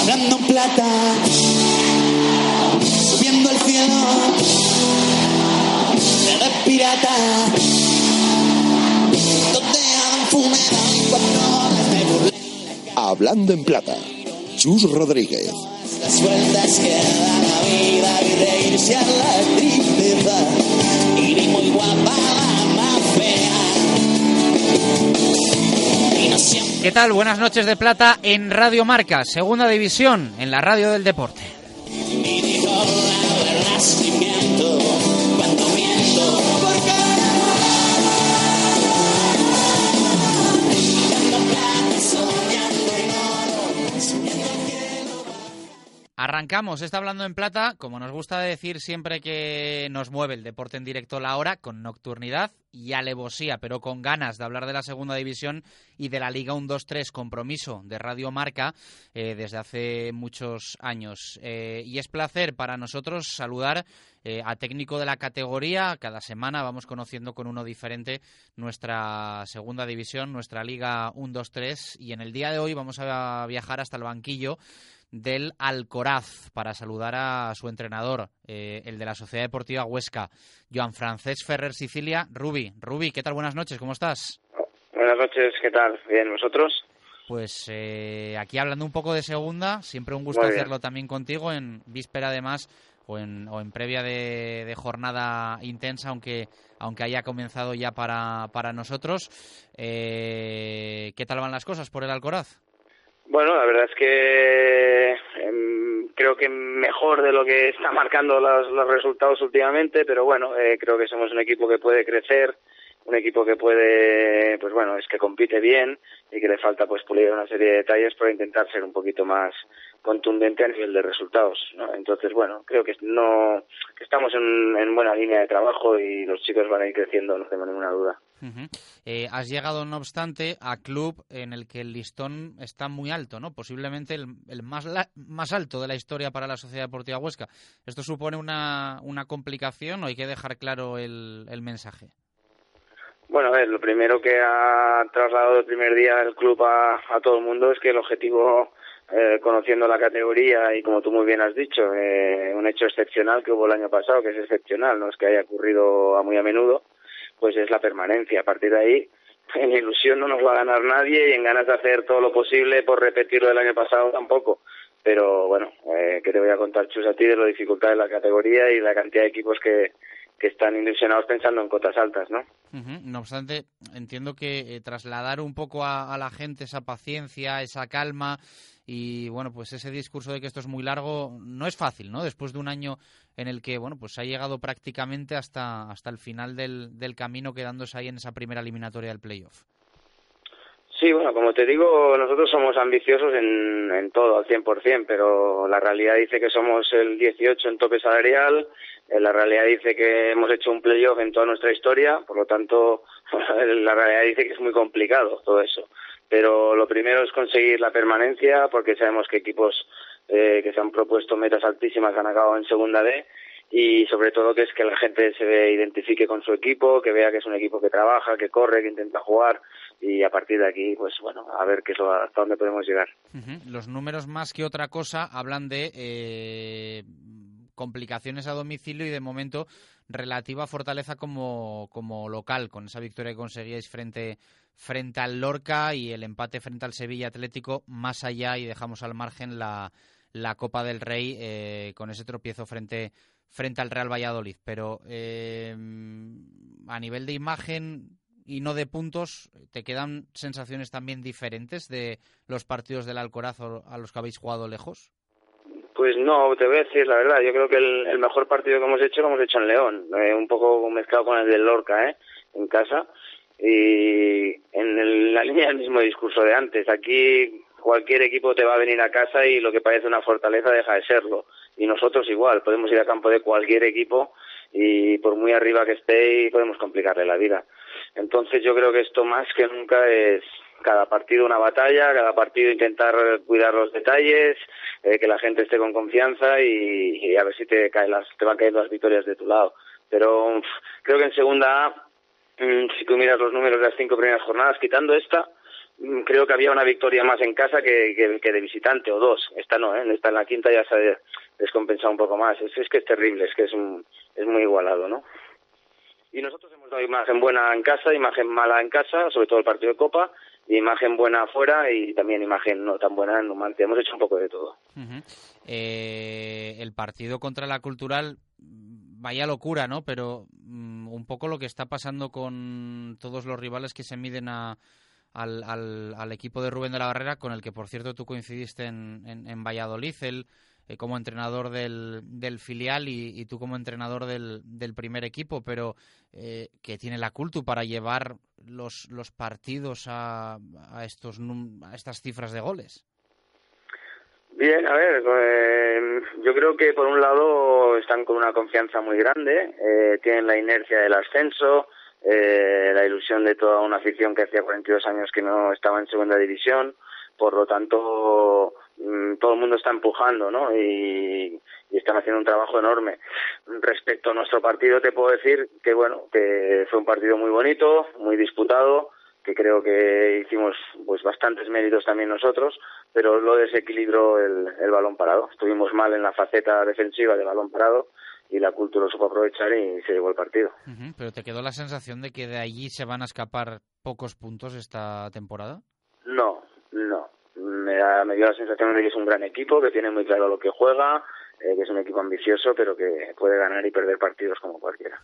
Hablando plata, subiendo al cielo, de pirata, donde han fumado y cuatro horas de burla. Hablando en plata. Chus Rodríguez. Las vueltas que da la vida ¿Qué tal? Buenas noches de plata en Radio Marca, segunda división, en la radio del deporte. Arrancamos, está hablando en plata, como nos gusta decir siempre que nos mueve el deporte en directo la hora, con nocturnidad y alevosía, pero con ganas de hablar de la segunda división y de la Liga 1-2-3, compromiso de Radio Marca eh, desde hace muchos años. Eh, y es placer para nosotros saludar eh, a técnico de la categoría. Cada semana vamos conociendo con uno diferente nuestra segunda división, nuestra Liga 1-2-3, y en el día de hoy vamos a viajar hasta el banquillo del Alcoraz para saludar a su entrenador, eh, el de la Sociedad Deportiva Huesca, Joan Francés Ferrer Sicilia. Rubi, Rubi, ¿qué tal? Buenas noches, ¿cómo estás? Buenas noches, ¿qué tal? Bien, ¿vosotros? Pues eh, aquí hablando un poco de segunda, siempre un gusto hacerlo también contigo en víspera además o en, o en previa de, de jornada intensa, aunque aunque haya comenzado ya para, para nosotros. Eh, ¿Qué tal van las cosas por el Alcoraz? Bueno, la verdad es que em, creo que mejor de lo que está marcando los, los resultados últimamente, pero bueno, eh, creo que somos un equipo que puede crecer, un equipo que puede, pues bueno, es que compite bien y que le falta pues pulir una serie de detalles para intentar ser un poquito más contundente a nivel de resultados. Entonces, bueno, creo que no que estamos en, en buena línea de trabajo y los chicos van a ir creciendo, no tengo ninguna duda. Eh, has llegado, no obstante, a club en el que el listón está muy alto, ¿no? Posiblemente el, el más, la- más alto de la historia para la Sociedad Deportiva Huesca. ¿Esto supone una, una complicación o hay que dejar claro el, el mensaje? Bueno, a ver, lo primero que ha trasladado el primer día el club a, a todo el mundo es que el objetivo, eh, conociendo la categoría y como tú muy bien has dicho, eh, un hecho excepcional que hubo el año pasado, que es excepcional, no es que haya ocurrido a muy a menudo, pues es la permanencia. A partir de ahí, en ilusión no nos va a ganar nadie y en ganas de hacer todo lo posible por repetirlo del año pasado tampoco. Pero bueno, eh, que te voy a contar, Chus, a ti de la dificultad de la categoría y la cantidad de equipos que, que están ilusionados pensando en cotas altas, ¿no? No obstante, entiendo que eh, trasladar un poco a, a la gente esa paciencia, esa calma y bueno, pues ese discurso de que esto es muy largo no es fácil, ¿no? Después de un año en el que bueno, pues ha llegado prácticamente hasta hasta el final del, del camino quedándose ahí en esa primera eliminatoria del playoff. Sí, bueno, como te digo, nosotros somos ambiciosos en, en todo, al 100%, pero la realidad dice que somos el 18 en tope salarial, la realidad dice que hemos hecho un playoff en toda nuestra historia, por lo tanto, la realidad dice que es muy complicado todo eso. Pero lo primero es conseguir la permanencia, porque sabemos que equipos eh, que se han propuesto metas altísimas han acabado en segunda D y sobre todo que es que la gente se identifique con su equipo, que vea que es un equipo que trabaja, que corre, que intenta jugar y a partir de aquí, pues bueno, a ver qué es lo, hasta dónde podemos llegar. Los números más que otra cosa hablan de eh, complicaciones a domicilio y de momento relativa fortaleza como, como local, con esa victoria que conseguíais frente, frente al Lorca y el empate frente al Sevilla Atlético, más allá y dejamos al margen la, la Copa del Rey eh, con ese tropiezo frente, frente al Real Valladolid. Pero eh, a nivel de imagen y no de puntos, ¿te quedan sensaciones también diferentes de los partidos del Alcoraz a los que habéis jugado lejos? Pues no, te voy a decir la verdad, yo creo que el, el mejor partido que hemos hecho lo hemos hecho en León, eh, un poco mezclado con el del Lorca, ¿eh? en casa, y en el- la línea del mismo discurso de antes. Aquí cualquier equipo te va a venir a casa y lo que parece una fortaleza deja de serlo. Y nosotros igual, podemos ir a campo de cualquier equipo y por muy arriba que esté podemos complicarle la vida. Entonces yo creo que esto más que nunca es cada partido una batalla, cada partido intentar cuidar los detalles, eh, que la gente esté con confianza y, a ver si te, caen las, te van cayendo las victorias de tu lado. Pero creo que en segunda A, mm, si tú miras los números de las cinco primeras jornadas, quitando esta, mm, creo que había una victoria más en casa que, que, de visitante o dos. Esta no, ¿eh? esta en la quinta ya se ha descompensado un poco más. Es, es que es terrible, es que es, un, es muy igualado, ¿no? Y nosotros hemos dado imagen buena en casa, imagen mala en casa, sobre todo el partido de Copa, imagen buena afuera y también imagen no tan buena en Numancia. Hemos hecho un poco de todo. eh, el partido contra la Cultural, vaya locura, ¿no? Pero mm, un poco lo que está pasando con todos los rivales que se miden a, al, al, equipo de Rubén de la Barrera, con el que, por cierto, tú coincidiste en, en, en Valladolid. El, eh, como entrenador del, del filial y, tú como entrenador del, del primer equipo, pero eh, que tiene la cultu para llevar los, los partidos a, a, estos, a estas cifras de goles. Bien, a ver, eh, yo creo que por un lado están con una confianza muy grande, eh, tienen la inercia del ascenso, eh, la ilusión de toda una afición que hacía 42 años que no estaba en segunda división, por lo tanto todo el mundo está empujando, ¿no? Y, están haciendo un trabajo enorme. Respecto a nuestro partido, te puedo decir que, bueno, que fue un partido muy bonito, muy disputado, que creo que hicimos pues bastantes méritos también nosotros, pero lo desequilibró el, el balón parado. Estuvimos mal en la faceta defensiva de balón parado y la cultura supo aprovechar y se llevó el partido. pero ¿te quedó la sensación de que de allí se van a escapar pocos puntos esta temporada? No me, dio la sensación de que es un gran equipo, que tiene muy claro lo que juega, eh, que es un equipo ambicioso, pero que puede ganar y perder partidos como cualquiera.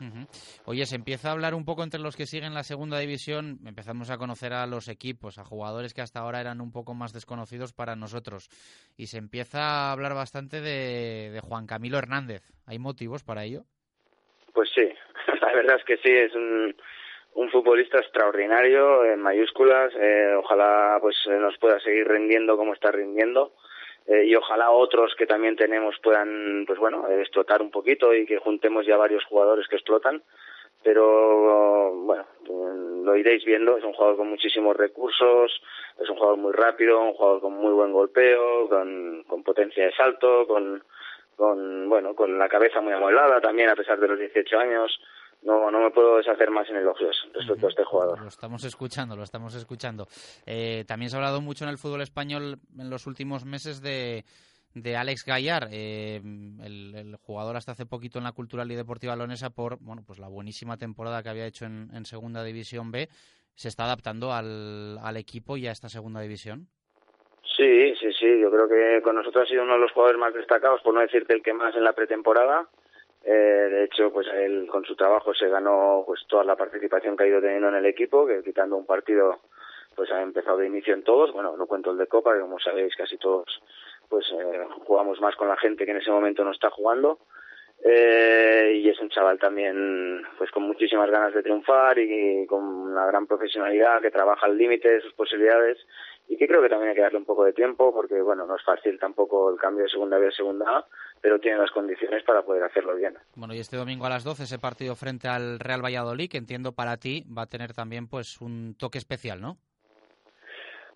Oye, se empieza a hablar un poco entre los que siguen la segunda división, empezamos a conocer a los equipos, a jugadores que hasta ahora eran un poco más desconocidos para nosotros, y se empieza a hablar bastante de, de Juan Camilo Hernández. ¿Hay motivos para ello? Pues sí, la verdad es que sí, es un un futbolista extraordinario en mayúsculas eh, ojalá pues eh, nos pueda seguir rindiendo como está rindiendo eh, y ojalá otros que también tenemos puedan pues bueno explotar un poquito y que juntemos ya varios jugadores que explotan pero bueno lo iréis viendo es un jugador con muchísimos recursos es un jugador muy rápido un jugador con muy buen golpeo con, con potencia de salto con con bueno con la cabeza muy amueblada también a pesar de los 18 años no, no me puedo deshacer más en elogios respecto a este jugador. Lo estamos escuchando, lo estamos escuchando. Eh, también se ha hablado mucho en el fútbol español en los últimos meses de, de Alex Gallar, eh, el, jugador hasta hace poquito en la Cultural y Deportiva Lonesa por bueno pues la buenísima temporada que había hecho en, en Segunda División B. ¿Se está adaptando al, al equipo y a esta Segunda División? Sí, sí, sí. Yo creo que con nosotros ha sido uno de los jugadores más destacados, por no decirte el que más en la pretemporada. Eh, hecho, pues él con su trabajo se ganó pues toda la participación que ha ido teniendo en el equipo, que quitando un partido pues ha empezado de inicio en todos. Bueno, no cuento el de Copa, que como sabéis casi todos pues eh, jugamos más con la gente que en ese momento no está jugando. Eh, y es un chaval también pues con muchísimas ganas de triunfar y con una gran profesionalidad que trabaja al límite de sus posibilidades y que creo que también hay que darle un poco de tiempo porque bueno no es fácil tampoco el cambio de segunda B a segunda A pero tiene las condiciones para poder hacerlo bien. Bueno, y este domingo a las 12 ese partido frente al Real Valladolid, que entiendo para ti va a tener también pues un toque especial, ¿no?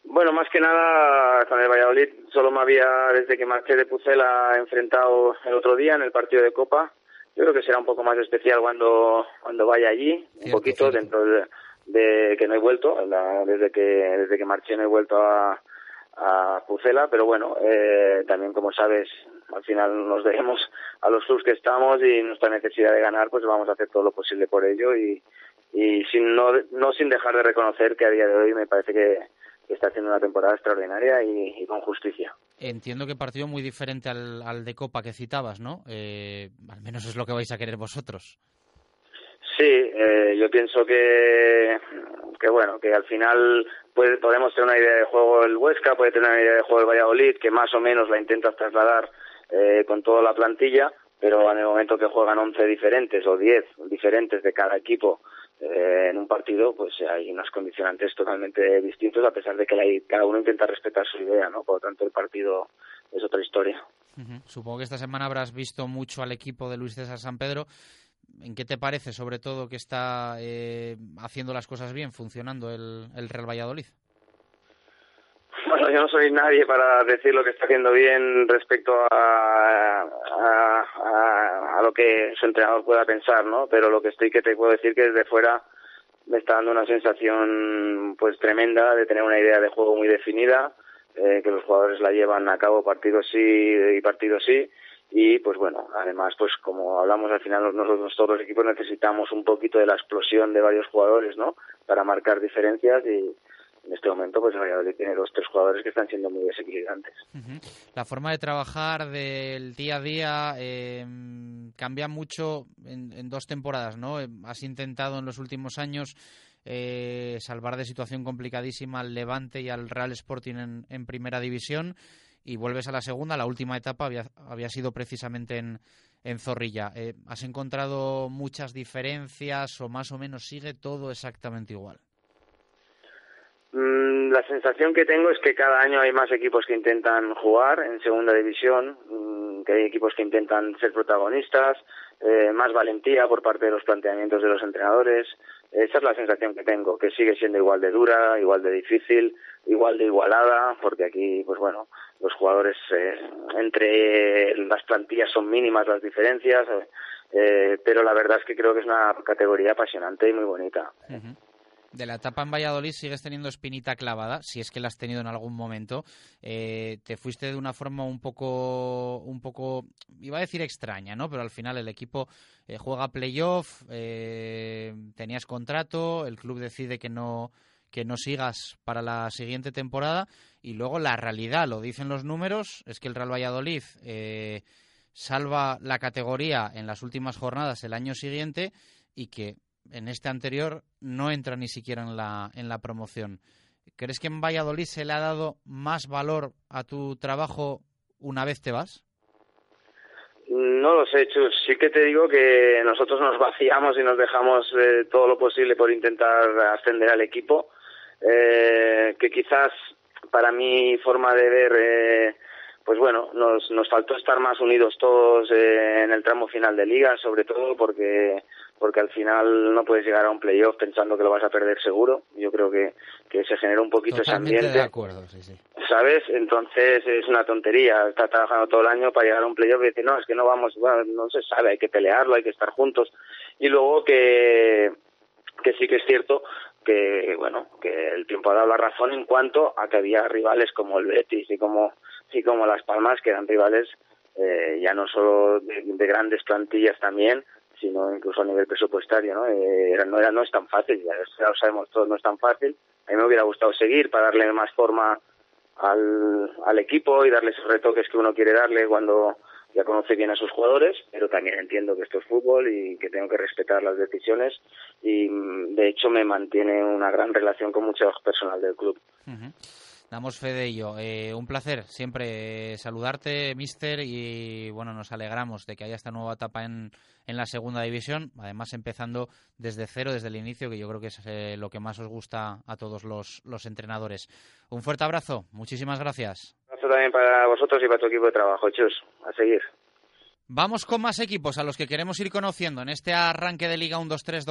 Bueno, más que nada con el Valladolid solo me había, desde que marché de Pucela, enfrentado el otro día en el partido de Copa. Yo creo que será un poco más especial cuando, cuando vaya allí, un poquito dentro de, que no he vuelto, desde que desde que marché no he vuelto a, a Pucela, pero bueno, eh, también como sabes, al final nos debemos a los clubs que estamos y nuestra necesidad de ganar, pues vamos a hacer todo lo posible por ello y, y sin, no, no sin dejar de reconocer que a día de hoy me parece que, está haciendo una temporada extraordinaria y, con justicia. Entiendo que partido muy diferente al, al de Copa que citabas, ¿no? Eh, al menos es lo que vais a querer vosotros. Sí, eh, yo pienso que, que bueno, que al final puede, podemos tener una idea de juego el Huesca, puede tener una idea de juego el Valladolid, que más o menos la intentas trasladar eh, con toda la plantilla, pero en el momento que juegan 11 diferentes o 10 diferentes de cada equipo, eh, en un partido pues hay unos condicionantes totalmente distintos a pesar de que cada uno intenta respetar su idea, ¿no? Por lo tanto el partido es otra historia. Supongo que esta semana habrás visto mucho al equipo de Luis César San Pedro. ¿En qué te parece, sobre todo, que está eh, haciendo las cosas bien, funcionando el, Real Valladolid? Bueno, yo no soy nadie para decir lo que está haciendo bien respecto a, a, a, lo que su entrenador pueda pensar, ¿no? Pero lo que estoy que te puedo decir que desde fuera me está dando una sensación pues tremenda de tener una idea de juego muy definida, eh, que los jugadores la llevan a cabo partido sí y partido sí y pues bueno, además pues como hablamos al final nosotros todos los equipos necesitamos un poquito de la explosión de varios jugadores, ¿no? Para marcar diferencias y en este momento pues Valladolid tiene dos tres jugadores que están siendo muy desequilibrantes. La forma de trabajar del día a día eh, cambia mucho en, dos temporadas, ¿no? Has intentado en los últimos años eh, salvar de situación complicadísima al Levante y al Real Sporting en, en primera división y vuelves a la segunda. La última etapa había, había sido precisamente en, en Zorrilla. Eh, ¿Has encontrado muchas diferencias o más o menos sigue todo exactamente igual? Mm, la sensación que tengo es que cada año hay más equipos que intentan jugar en segunda división, mm, que hay equipos que intentan ser protagonistas, eh, más valentía por parte de los planteamientos de los entrenadores. Esa es la sensación que tengo, que sigue siendo igual de dura, igual de difícil, igual de igualada, porque aquí, pues bueno, los jugadores eh, entre las plantillas son mínimas las diferencias, eh, pero la verdad es que creo que es una categoría apasionante y muy bonita de la etapa en Valladolid sigues teniendo espinita clavada, si es que la has tenido en algún momento. Eh, te fuiste de una forma un poco, un poco, iba a decir extraña, ¿no? Pero al final el equipo eh, juega playoff, eh, tenías contrato, el club decide que no que no sigas para la siguiente temporada y luego la realidad, lo dicen los números, es que el Real Valladolid salva la categoría en las últimas jornadas el año siguiente y que en este anterior no entra ni siquiera en la, en la promoción. ¿Crees que en Valladolid se le ha dado más valor a tu trabajo una vez te vas? No lo sé, Chus. Sí que te digo que nosotros nos vaciamos y nos dejamos eh, todo lo posible por intentar ascender al equipo. Eh, que quizás para mi forma de ver, eh, pues bueno, nos, nos faltó estar más unidos todos en el tramo final de liga, sobre todo porque porque al final no puedes llegar a un playoff pensando que lo vas a perder seguro. Yo creo que, que se genera un poquito ese ambiente. de acuerdo, sí, sí. ¿Sabes? Entonces es una tontería. Estás trabajando todo el año para llegar a un playoff y decir, no, es que no vamos, no se sabe, hay que pelearlo, hay que estar juntos. Y luego que, que sí que es cierto que, bueno, que el tiempo ha dado la razón en cuanto a que había rivales como el Betis y como, y como Las Palmas, que eran rivales eh, ya no solo de grandes plantillas también, sino incluso a nivel presupuestario, ¿no? Eh, no, era, no es tan fácil, ya, lo sabemos todos, no es tan fácil. A mí me hubiera gustado seguir para darle más forma al, al equipo y darle esos retoques que uno quiere darle cuando ya conoce bien a sus jugadores, pero también entiendo que esto es fútbol y que tengo que respetar las decisiones y de hecho me mantiene una gran relación con mucho personal del club. Damos fe de ello. Eh, un placer siempre saludarte, mister, y bueno, nos alegramos de que haya esta nueva etapa en, en la segunda división, además empezando desde cero, desde el inicio, que yo creo que es eh, lo que más os gusta a todos los, los entrenadores. Un fuerte abrazo, muchísimas gracias. También para vosotros y para tu equipo de trabajo, chus. A seguir. Vamos con más equipos a los que queremos ir conociendo en este arranque de Liga 1-2-3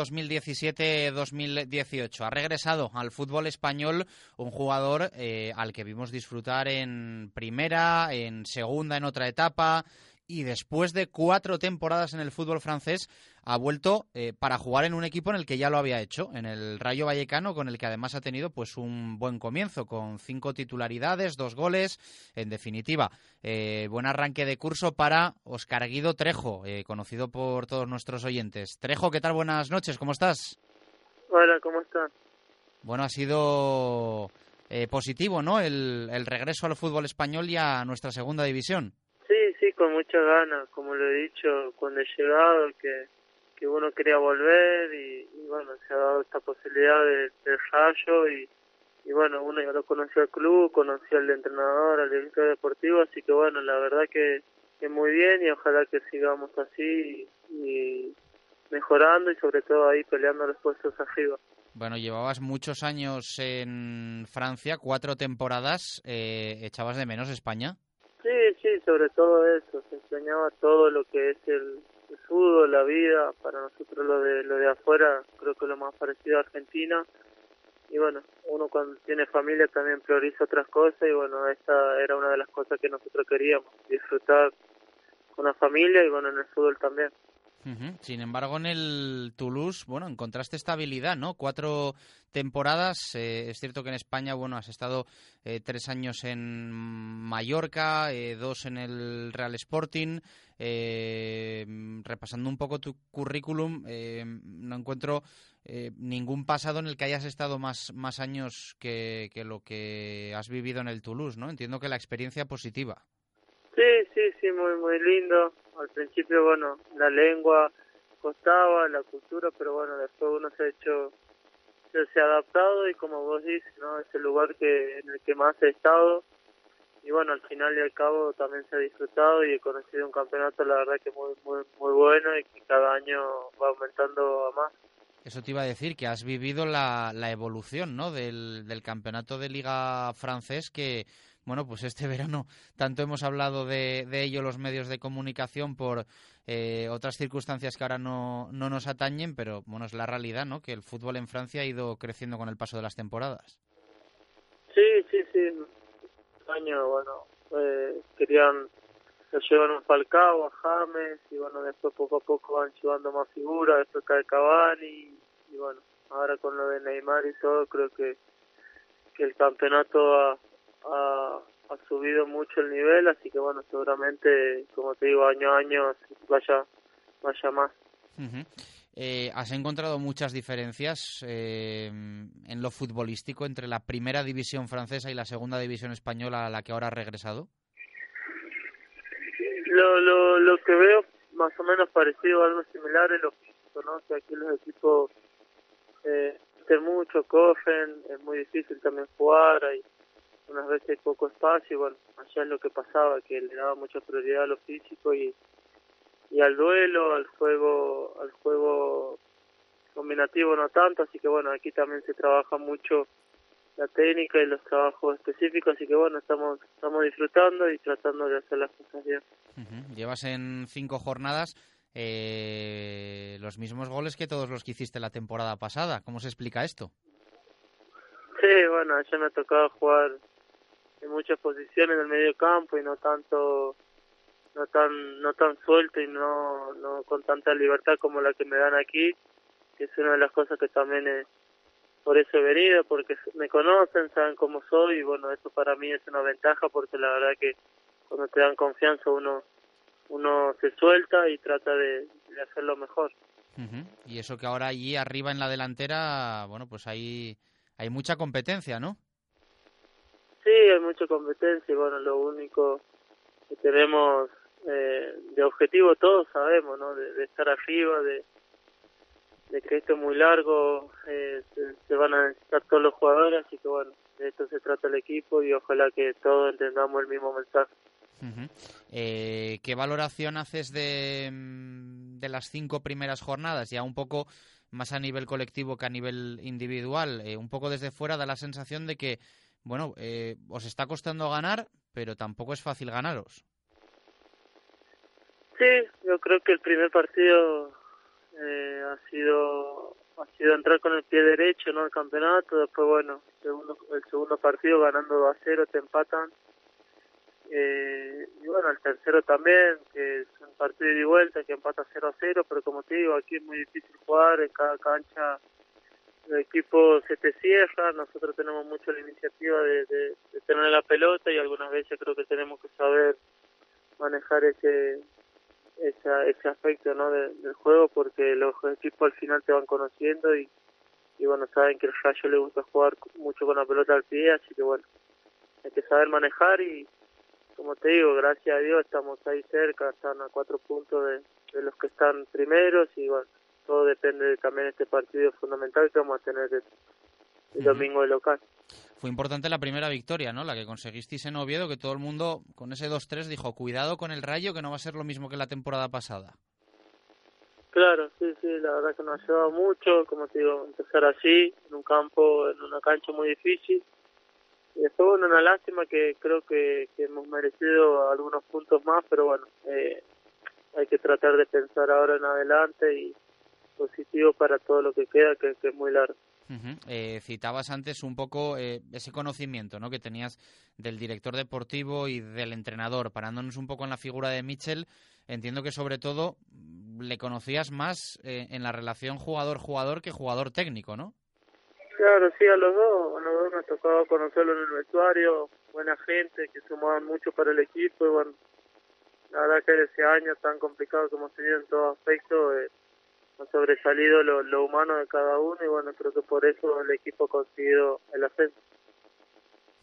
2017-2018. Ha regresado al fútbol español un jugador eh, al que vimos disfrutar en primera, en segunda, en otra etapa, y después de cuatro temporadas en el fútbol francés ha vuelto eh, para jugar en un equipo en el que ya lo había hecho, en el Rayo Vallecano, con el que además ha tenido pues un buen comienzo, con cinco titularidades, dos goles, en definitiva, eh, buen arranque de curso para Oscar Guido Trejo, eh, conocido por todos nuestros oyentes. Trejo, ¿qué tal? Buenas noches, ¿cómo estás? Hola, ¿cómo estás? Bueno, ha sido positivo, ¿no? El, el regreso al fútbol español y a nuestra segunda división con muchas ganas, como lo he dicho cuando he llegado, que, que uno quería volver y, bueno, se ha dado esta posibilidad de, de rayo y, y bueno, uno ya lo conoció al club, conoció al entrenador, al director deportivo, así que bueno, la verdad que, que muy bien y ojalá que sigamos así y, mejorando y sobre todo ahí peleando los puestos arriba. Bueno, llevabas muchos años en Francia, cuatro temporadas. Eh, ¿Echabas de menos España? Sí, sí, sobre todo eso. Se enseñaba todo lo que es el, el fútbol, la vida. Para nosotros lo de, lo de afuera creo que lo más parecido a Argentina. Y bueno, uno cuando tiene familia también prioriza otras cosas y bueno, esta era una de las cosas que nosotros queríamos, disfrutar con la familia y bueno, en el fútbol también. Sin embargo, en el Toulouse, bueno, encontraste estabilidad, ¿no? Cuatro temporadas. Eh, es cierto que en España, bueno, has estado eh, tres años en Mallorca, eh, dos en el Real Sporting. repasando un poco tu currículum, no encuentro ningún pasado en el que hayas estado más, más años que, que lo que has vivido en el Toulouse, ¿no? Entiendo que la experiencia positiva. Sí, sí, sí, muy, muy lindo. Al principio, bueno, la lengua costaba, la cultura, pero bueno, después uno se ha hecho, se, ha adaptado y como vos dices, ¿no? Es el lugar que en el que más he estado. Y bueno, al final y al cabo también se ha disfrutado y he conocido un campeonato, la verdad que muy, muy, muy bueno y que cada año va aumentando a más. Eso te iba a decir, que has vivido la, la evolución ¿no? del, del campeonato de liga francés que bueno, pues este verano tanto hemos hablado de, de ello los medios de comunicación por eh, otras circunstancias que ahora no, no nos atañen, pero bueno, es la realidad, ¿no? Que el fútbol en Francia ha ido creciendo con el paso de las temporadas. Sí, sí, sí. Año, bueno, eh, querían llevan a Falcao, a James, y bueno, después poco a poco van llevando más figuras, después cae Cavani, y bueno, ahora con lo de Neymar y todo, creo que, que el campeonato ha, ha, subido mucho el nivel, así que bueno, seguramente, como te digo, año a año vaya, vaya más. Eh, ¿Has encontrado muchas diferencias eh, en lo futbolístico entre la primera división francesa y la segunda división española a la que ahora has regresado? Lo, lo, lo que veo más o menos parecido, algo similar es lo físico, ¿no? Que aquí los equipos eh, mucho, cogen, es muy difícil también jugar, hay, unas veces poco espacio y bueno, allá es lo que pasaba, que le daba mucha prioridad a lo físico y, y al duelo, al juego, al juego combinativo no tanto, así que bueno, aquí también se trabaja mucho la técnica y los trabajos específicos, así que bueno, estamos estamos disfrutando y tratando de hacer las cosas bien. Llevas en cinco jornadas eh, los mismos goles que todos los que hiciste la temporada pasada. ¿Cómo se explica esto? Sí, bueno, ya me ha tocado jugar en muchas posiciones del medio campo y no tanto no tan no tan suelto y no no con tanta libertad como la que me dan aquí que es una de las cosas que también es, por eso he venido porque me conocen saben cómo soy y bueno eso para mí es una ventaja porque la verdad que cuando te dan confianza uno uno se suelta y trata de, de hacerlo mejor. Y eso que ahora allí arriba en la delantera bueno pues hay hay mucha competencia no Sí, hay mucha competencia y bueno, lo único que tenemos eh, de objetivo todos sabemos, ¿no? De, estar arriba, de, de que esto es muy largo, eh, se, van a necesitar todos los jugadores, así que bueno, de esto se trata el equipo y ojalá que todos entendamos el mismo mensaje. eh, ¿Qué valoración haces de, mm, de las cinco primeras jornadas? Ya un poco más a nivel colectivo que a nivel individual. Eh, un poco desde fuera da la sensación de que bueno, eh, os está costando ganar, pero tampoco es fácil ganaros. Sí, yo creo que el primer partido eh, ha sido ha sido entrar con el pie derecho no el campeonato después bueno el segundo partido ganando 2 a 0 te empatan eh, y bueno el tercero también que es un partido de vuelta que empata 0 a 0 pero como te digo aquí es muy difícil jugar en cada cancha el equipo se te cierra, nosotros tenemos mucho la iniciativa de, de, tener la pelota y algunas veces creo que tenemos que saber manejar ese esa, ese aspecto ¿no? del juego porque los equipos al final te van conociendo y, y bueno, saben que el Rayo le gusta jugar mucho con la pelota al pie, así que bueno, hay que saber manejar y como te digo, gracias a Dios estamos ahí cerca, están a cuatro puntos de, de los que están primeros y bueno, todo depende también de este partido fundamental que vamos a tener el, domingo de local. Fue importante la primera victoria, ¿no? La que conseguisteis en Oviedo, que todo el mundo con ese 2-3 dijo, cuidado con el Rayo, que no va a ser lo mismo que la temporada pasada. Claro, sí, sí, la verdad que nos ha ayudado mucho, como te digo, empezar así, en un campo, en una cancha muy difícil. Y después, bueno, una lástima que creo que, que hemos merecido algunos puntos más, pero bueno, eh, hay que tratar de pensar ahora en adelante y positivo para todo lo que queda, que, que es muy largo. Ujú. Eh, citabas antes un poco eh, ese conocimiento ¿no? que tenías del director deportivo y del entrenador. Parándonos un poco en la figura de Mitchell, entiendo que sobre todo mm, le conocías más eh, en la relación jugador-jugador que jugador técnico, ¿no? Claro, sí, a los dos, a los dos nos tocaba conocerlo en el vestuario, buena gente que sumaban mucho para el equipo y bueno, la verdad que ese año tan complicado que hemos tenido en todo aspecto, eh, ha sobresalido lo, lo humano de cada uno y bueno, creo que por eso el equipo ha conseguido el ascenso.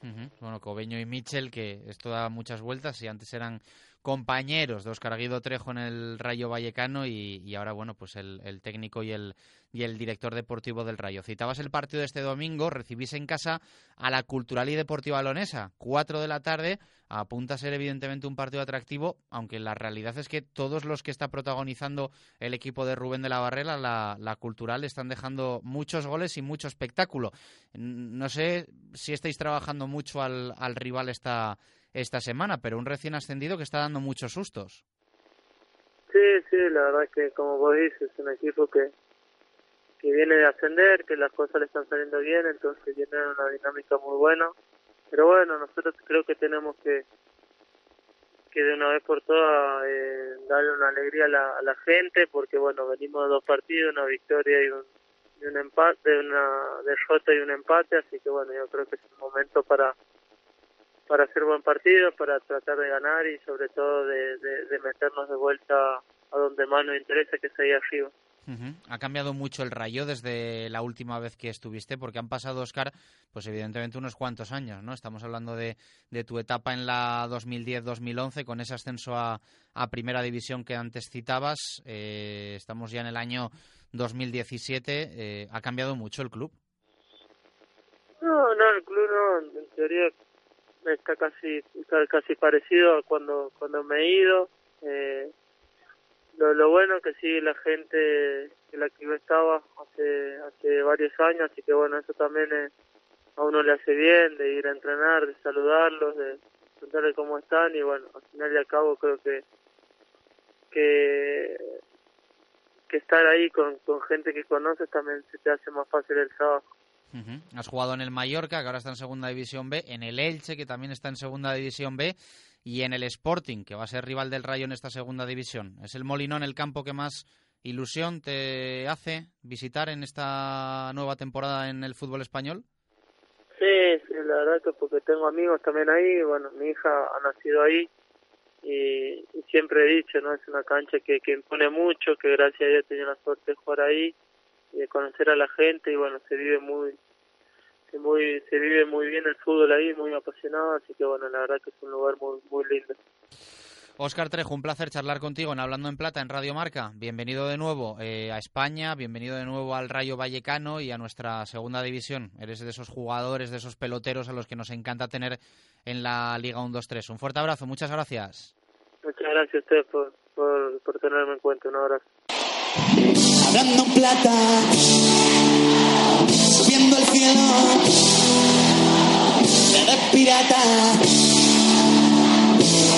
Ujú. Bueno, Cobeño y Mitchell, que esto da muchas vueltas y antes eran compañeros de Oscar Guido Trejo en el Rayo Vallecano y, ahora, bueno, pues el, técnico y el, y el director deportivo del Rayo. Citabas el partido de este domingo, recibís en casa a la Cultural y Deportiva Lonesa, cuatro de la tarde, apunta a ser evidentemente un partido atractivo, aunque la realidad es que todos los que está protagonizando el equipo de Rubén de la Barrera, la, la Cultural, están dejando muchos goles y mucho espectáculo. No sé si estáis trabajando mucho al, al rival esta, esta semana, pero un recién ascendido que está dando muchos sustos. Sí, sí, la verdad que como vos dices, es un equipo que, que viene de ascender, que las cosas le están saliendo bien, entonces viene una dinámica muy buena. Pero bueno, nosotros creo que tenemos que que de una vez por todas eh, darle una alegría a la, a la gente, porque bueno, venimos de dos partidos, una victoria y un, y un empate, una derrota y un empate, así que bueno, yo creo que es un momento para para hacer buen partido, para tratar de ganar y sobre todo de, de, de meternos de vuelta a donde más nos interesa, que es ahí arriba. Ha cambiado mucho el Rayo desde la última vez que estuviste, porque han pasado, Oscar, pues evidentemente unos cuantos años, ¿no? Estamos hablando de, de tu etapa en la 2010-2011, con ese ascenso a, a Primera División que antes citabas. Eh, estamos ya en el año 2017. Eh, ¿Ha cambiado mucho el club? No, no, el club no, en teoría está casi casi parecido a cuando cuando me he ido. Eh, lo, lo bueno que sí la gente que la que yo estaba hace hace varios años, así que bueno, eso también es- a uno le hace bien de ir a entrenar, de saludarlos, de preguntarle cómo están y bueno, al final y al cabo creo que que que estar ahí con, con gente que conoces también se te hace más fácil el trabajo. Ujú. Has jugado en el Mallorca, que ahora está en Segunda División B, en el Elche, que también está en Segunda División B, y en el Sporting, que va a ser rival del Rayo en esta Segunda División. ¿Es el Molinón el campo que más ilusión te hace visitar en esta nueva temporada en el fútbol español? Sí, sí, la verdad que porque tengo amigos también ahí, bueno, mi hija ha nacido ahí y, siempre he dicho, ¿no? Es una cancha que, que impone mucho, que gracias a Dios he tenido la suerte de jugar ahí y de conocer a la gente y bueno, se vive muy se muy se vive muy bien el fútbol ahí, muy apasionado, así que bueno, la verdad que es un lugar muy muy lindo. Óscar Trejo, un placer charlar contigo en Hablando en Plata en Radio Marca. Bienvenido de nuevo eh, a España, bienvenido de nuevo al Rayo Vallecano y a nuestra segunda división. Eres de esos jugadores, de esos peloteros a los que nos encanta tener en la Liga 1-2-3. Un fuerte abrazo, muchas gracias. Muchas gracias a ustedes por, por, por tenerme en cuenta, un abrazo. Hablando en plata, subiendo al cielo, eres pirata.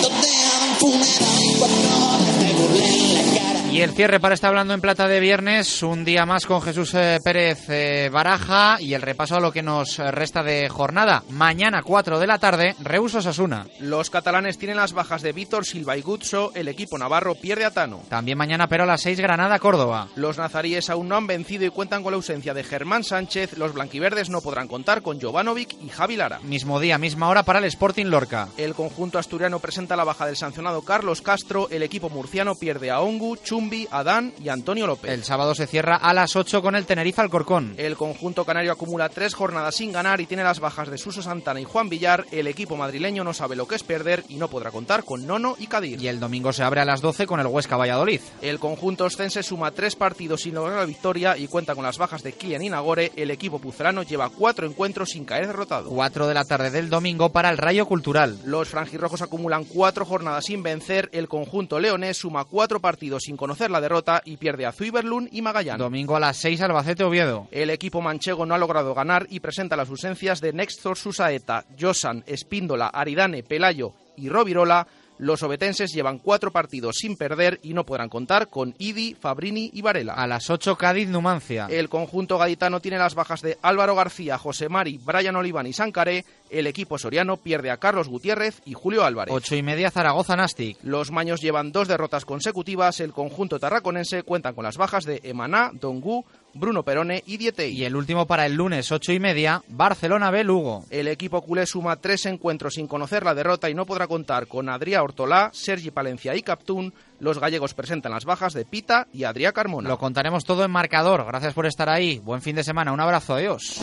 Donde hagan funeral y cuatro horas te burlen la cara. Y el cierre para este Hablando en Plata de viernes, un día más con Jesús eh, Pérez eh, Baraja y el repaso a lo que nos eh, resta de jornada. Mañana 4 de la tarde, Reus Osasuna. Los catalanes tienen las bajas de Víctor Silva y Gutso, el equipo navarro pierde a Tano. También mañana, pero a las 6, Granada, Córdoba. Los nazaríes aún no han vencido y cuentan con la ausencia de Germán Sánchez. Los blanquiverdes no podrán contar con Jovanovic y Javi Lara. Mismo día, misma hora para el Sporting Lorca. El conjunto asturiano presenta la baja del sancionado Carlos Castro. El equipo murciano pierde a Ongu, Chumbi, Adán y Antonio López. El sábado se cierra a las 8 con el Tenerife Alcorcón. El conjunto canario acumula tres jornadas sin ganar y tiene las bajas de Suso Santana y Juan Villar. El equipo madrileño no sabe lo que es perder y no podrá contar con Nono y Kadir. Y el domingo se abre a las 12 con el Huesca Valladolid. El conjunto ostense suma tres partidos sin lograr la victoria y cuenta con las bajas de Kilian y Nagore. El equipo pucelano lleva cuatro encuentros sin caer derrotado. 4 de la tarde del domingo para el Rayo Cultural. Los franjirrojos acumulan cuatro jornadas sin vencer. El conjunto leonés suma cuatro partidos sin conocer la derrota y pierde a Zuiberlun y Magallanes. Domingo a las 6 Albacete Oviedo. El equipo manchego no ha logrado ganar y presenta las ausencias de Nextor Susaeta, Josan, Espíndola, Aridane, Pelayo y Rovirola los obetenses llevan cuatro partidos sin perder y no podrán contar con Idi, Fabrini y Varela. A las 8 Cádiz Numancia. El conjunto gaditano tiene las bajas de Álvaro García, José Mari, Brian Oliván y Sancaré. El equipo soriano pierde a Carlos Gutiérrez y Julio Álvarez. Ocho y media Zaragoza Nastic. Los maños llevan dos derrotas consecutivas. El conjunto tarraconense cuenta con las bajas de Emaná, Dongu, Bruno Perone y Dietey. Y el último para el lunes, ocho y media, Barcelona B Lugo. El equipo culé suma tres encuentros sin conocer la derrota y no podrá contar con Adrià Ortolá, Sergi Palencia y Captún. Los gallegos presentan las bajas de Pita y Adrià Carmona. Lo contaremos todo en marcador. Gracias por estar ahí. Buen fin de semana. Un abrazo. Adiós.